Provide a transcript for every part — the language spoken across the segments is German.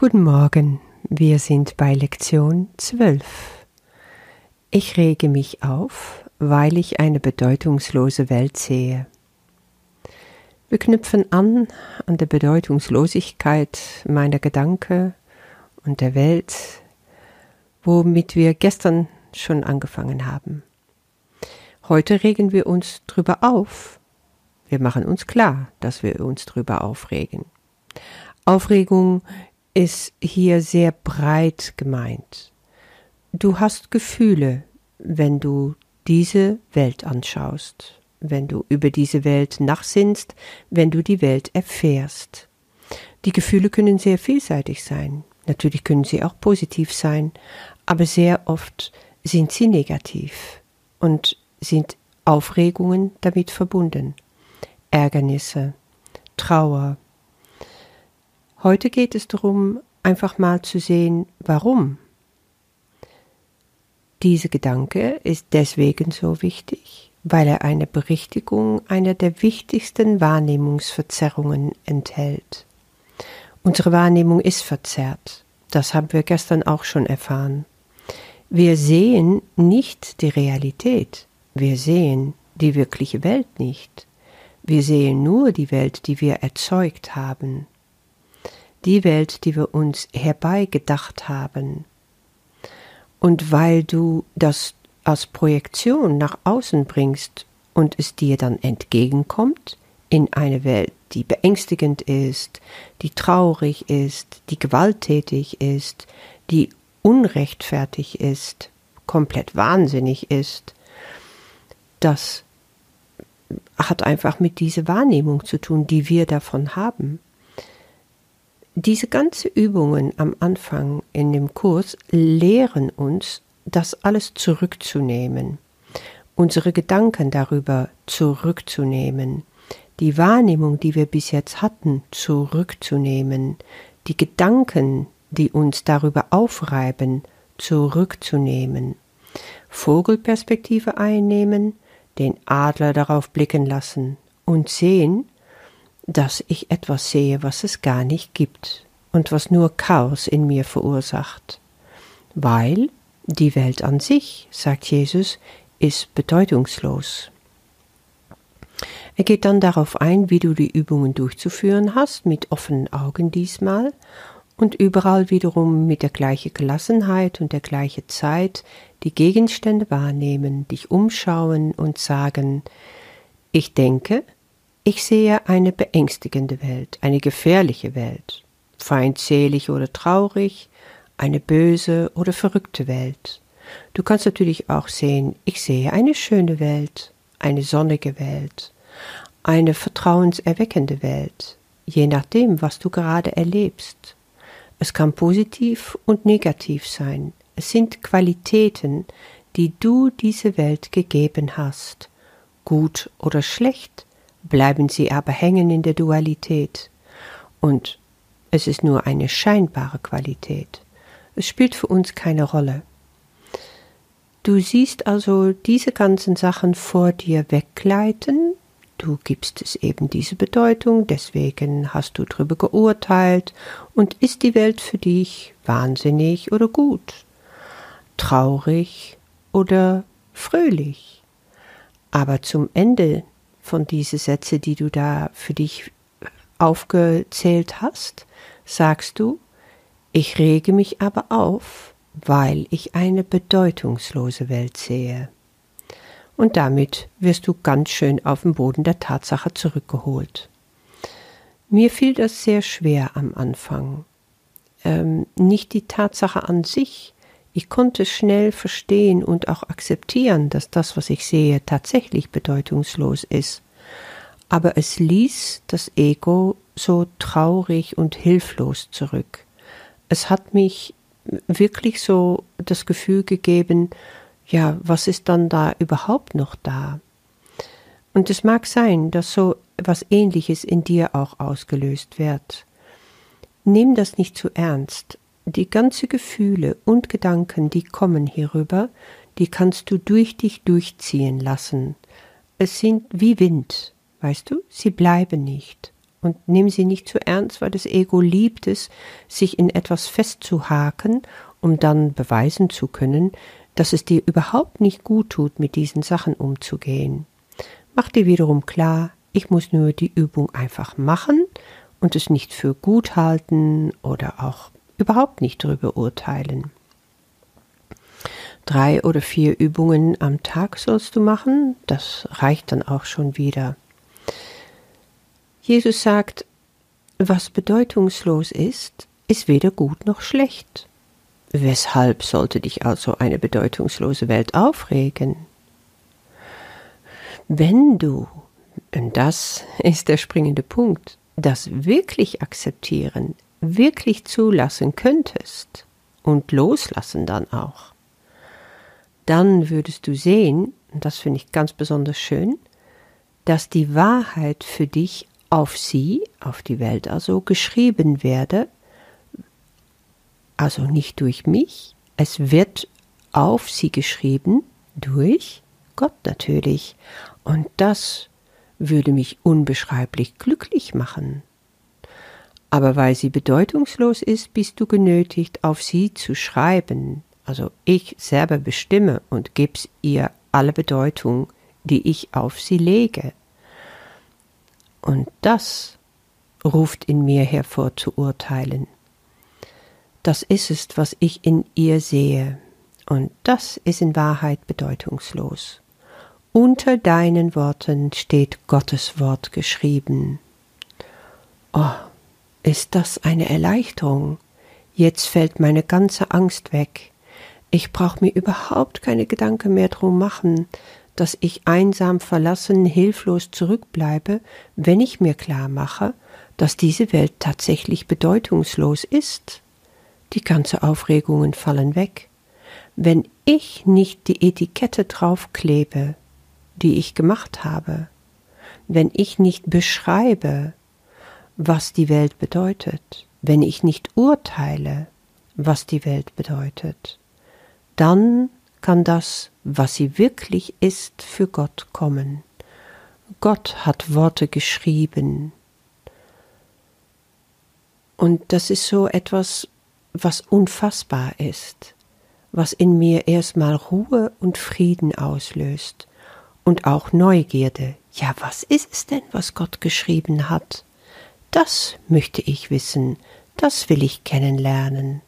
Guten Morgen, wir sind bei Lektion 12. Ich rege mich auf, weil ich eine bedeutungslose Welt sehe. Wir knüpfen an an der Bedeutungslosigkeit meiner Gedanken und der Welt, womit wir gestern schon angefangen haben. Heute regen wir uns drüber auf. Wir machen uns klar, dass wir uns drüber aufregen. Aufregung ist hier sehr breit gemeint. Du hast Gefühle, wenn du diese Welt anschaust, wenn du über diese Welt nachsinnst, wenn du die Welt erfährst. Die Gefühle können sehr vielseitig sein. Natürlich können sie auch positiv sein, aber sehr oft sind sie negativ und sind Aufregungen damit verbunden. Ärgernisse, Trauer, Heute geht es darum, einfach mal zu sehen, warum. Dieser Gedanke ist deswegen so wichtig, weil er eine Berichtigung einer der wichtigsten Wahrnehmungsverzerrungen enthält. Unsere Wahrnehmung ist verzerrt. Das haben wir gestern auch schon erfahren. Wir sehen nicht die Realität. Wir sehen die wirkliche Welt nicht. Wir sehen nur die Welt, die wir erzeugt haben die Welt, die wir uns herbeigedacht haben. Und weil du das als Projektion nach außen bringst und es dir dann entgegenkommt, in eine Welt, die beängstigend ist, die traurig ist, die gewalttätig ist, die unrechtfertig ist, komplett wahnsinnig ist, das hat einfach mit dieser Wahrnehmung zu tun, die wir davon haben. Diese ganzen Übungen am Anfang in dem Kurs lehren uns, das alles zurückzunehmen, unsere Gedanken darüber zurückzunehmen, die Wahrnehmung, die wir bis jetzt hatten, zurückzunehmen, die Gedanken, die uns darüber aufreiben, zurückzunehmen, Vogelperspektive einnehmen, den Adler darauf blicken lassen und sehen, dass ich etwas sehe, was es gar nicht gibt und was nur Chaos in mir verursacht. Weil die Welt an sich, sagt Jesus, ist bedeutungslos. Er geht dann darauf ein, wie du die Übungen durchzuführen hast, mit offenen Augen diesmal und überall wiederum mit der gleichen Gelassenheit und der gleichen Zeit die Gegenstände wahrnehmen, dich umschauen und sagen, ich denke, ich sehe eine beängstigende Welt, eine gefährliche Welt, feindselig oder traurig, eine böse oder verrückte Welt. Du kannst natürlich auch sehen, ich sehe eine schöne Welt, eine sonnige Welt, eine vertrauenserweckende Welt, je nachdem, was du gerade erlebst. Es kann positiv und negativ sein. Es sind Qualitäten, die du diese Welt gegeben hast, gut oder schlecht, bleiben sie aber hängen in der Dualität. Und es ist nur eine scheinbare Qualität. Es spielt für uns keine Rolle. Du siehst also diese ganzen Sachen vor dir weggleiten, du gibst es eben diese Bedeutung, deswegen hast du drüber geurteilt, und ist die Welt für dich wahnsinnig oder gut, traurig oder fröhlich. Aber zum Ende von diesen Sätzen, die du da für dich aufgezählt hast, sagst du, ich rege mich aber auf, weil ich eine bedeutungslose Welt sehe. Und damit wirst du ganz schön auf den Boden der Tatsache zurückgeholt. Mir fiel das sehr schwer am Anfang. Ähm, nicht die Tatsache an sich, ich konnte schnell verstehen und auch akzeptieren, dass das, was ich sehe, tatsächlich bedeutungslos ist. Aber es ließ das Ego so traurig und hilflos zurück. Es hat mich wirklich so das Gefühl gegeben, ja, was ist dann da überhaupt noch da? Und es mag sein, dass so etwas Ähnliches in dir auch ausgelöst wird. Nimm das nicht zu ernst die ganze Gefühle und Gedanken, die kommen hierüber, die kannst du durch dich durchziehen lassen. Es sind wie Wind, weißt du, sie bleiben nicht. und nimm sie nicht zu ernst, weil das Ego liebt es, sich in etwas festzuhaken, um dann beweisen zu können, dass es dir überhaupt nicht gut tut, mit diesen Sachen umzugehen. Mach dir wiederum klar, ich muss nur die Übung einfach machen und es nicht für gut halten oder auch überhaupt nicht darüber urteilen. Drei oder vier Übungen am Tag sollst du machen, das reicht dann auch schon wieder. Jesus sagt, was bedeutungslos ist, ist weder gut noch schlecht. Weshalb sollte dich also eine bedeutungslose Welt aufregen? Wenn du, und das ist der springende Punkt, das wirklich akzeptieren, wirklich zulassen könntest und loslassen dann auch, dann würdest du sehen, und das finde ich ganz besonders schön, dass die Wahrheit für dich auf sie, auf die Welt also, geschrieben werde, also nicht durch mich, es wird auf sie geschrieben durch Gott natürlich, und das würde mich unbeschreiblich glücklich machen. Aber weil sie bedeutungslos ist, bist du genötigt, auf sie zu schreiben. Also ich selber bestimme und gib's ihr alle Bedeutung, die ich auf sie lege. Und das ruft in mir hervor zu urteilen. Das ist es, was ich in ihr sehe, und das ist in Wahrheit bedeutungslos. Unter deinen Worten steht Gottes Wort geschrieben. Oh, ist das eine Erleichterung? Jetzt fällt meine ganze Angst weg. Ich brauch mir überhaupt keine Gedanken mehr drum machen, dass ich einsam verlassen, hilflos zurückbleibe, wenn ich mir klar mache, dass diese Welt tatsächlich bedeutungslos ist. Die ganze Aufregungen fallen weg. Wenn ich nicht die Etikette draufklebe, die ich gemacht habe, wenn ich nicht beschreibe, was die Welt bedeutet, wenn ich nicht urteile, was die Welt bedeutet, dann kann das, was sie wirklich ist, für Gott kommen. Gott hat Worte geschrieben. Und das ist so etwas, was unfassbar ist, was in mir erstmal Ruhe und Frieden auslöst und auch Neugierde. Ja, was ist es denn, was Gott geschrieben hat? Das möchte ich wissen, das will ich kennenlernen.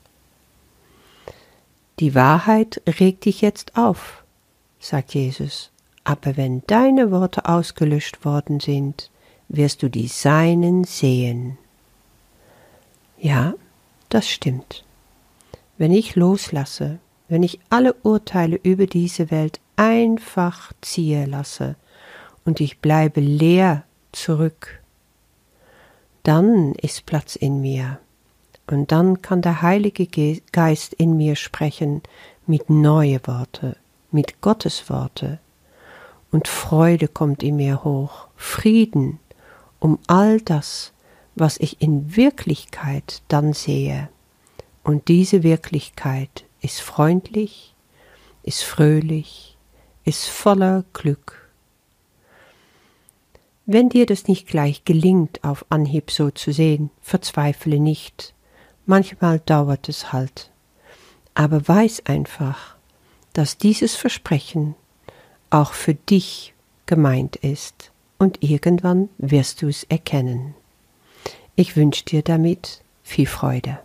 Die Wahrheit regt dich jetzt auf, sagt Jesus, aber wenn deine Worte ausgelöscht worden sind, wirst du die Seinen sehen. Ja, das stimmt. Wenn ich loslasse, wenn ich alle Urteile über diese Welt einfach ziehe lasse und ich bleibe leer zurück, dann ist Platz in mir und dann kann der Heilige Geist in mir sprechen mit neue Worte, mit Gottes Worte. Und Freude kommt in mir hoch, Frieden um all das, was ich in Wirklichkeit dann sehe. Und diese Wirklichkeit ist freundlich, ist fröhlich, ist voller Glück. Wenn dir das nicht gleich gelingt, auf Anhieb so zu sehen, verzweifle nicht, Manchmal dauert es halt. Aber weiß einfach, dass dieses Versprechen auch für dich gemeint ist und irgendwann wirst du es erkennen. Ich wünsche dir damit viel Freude.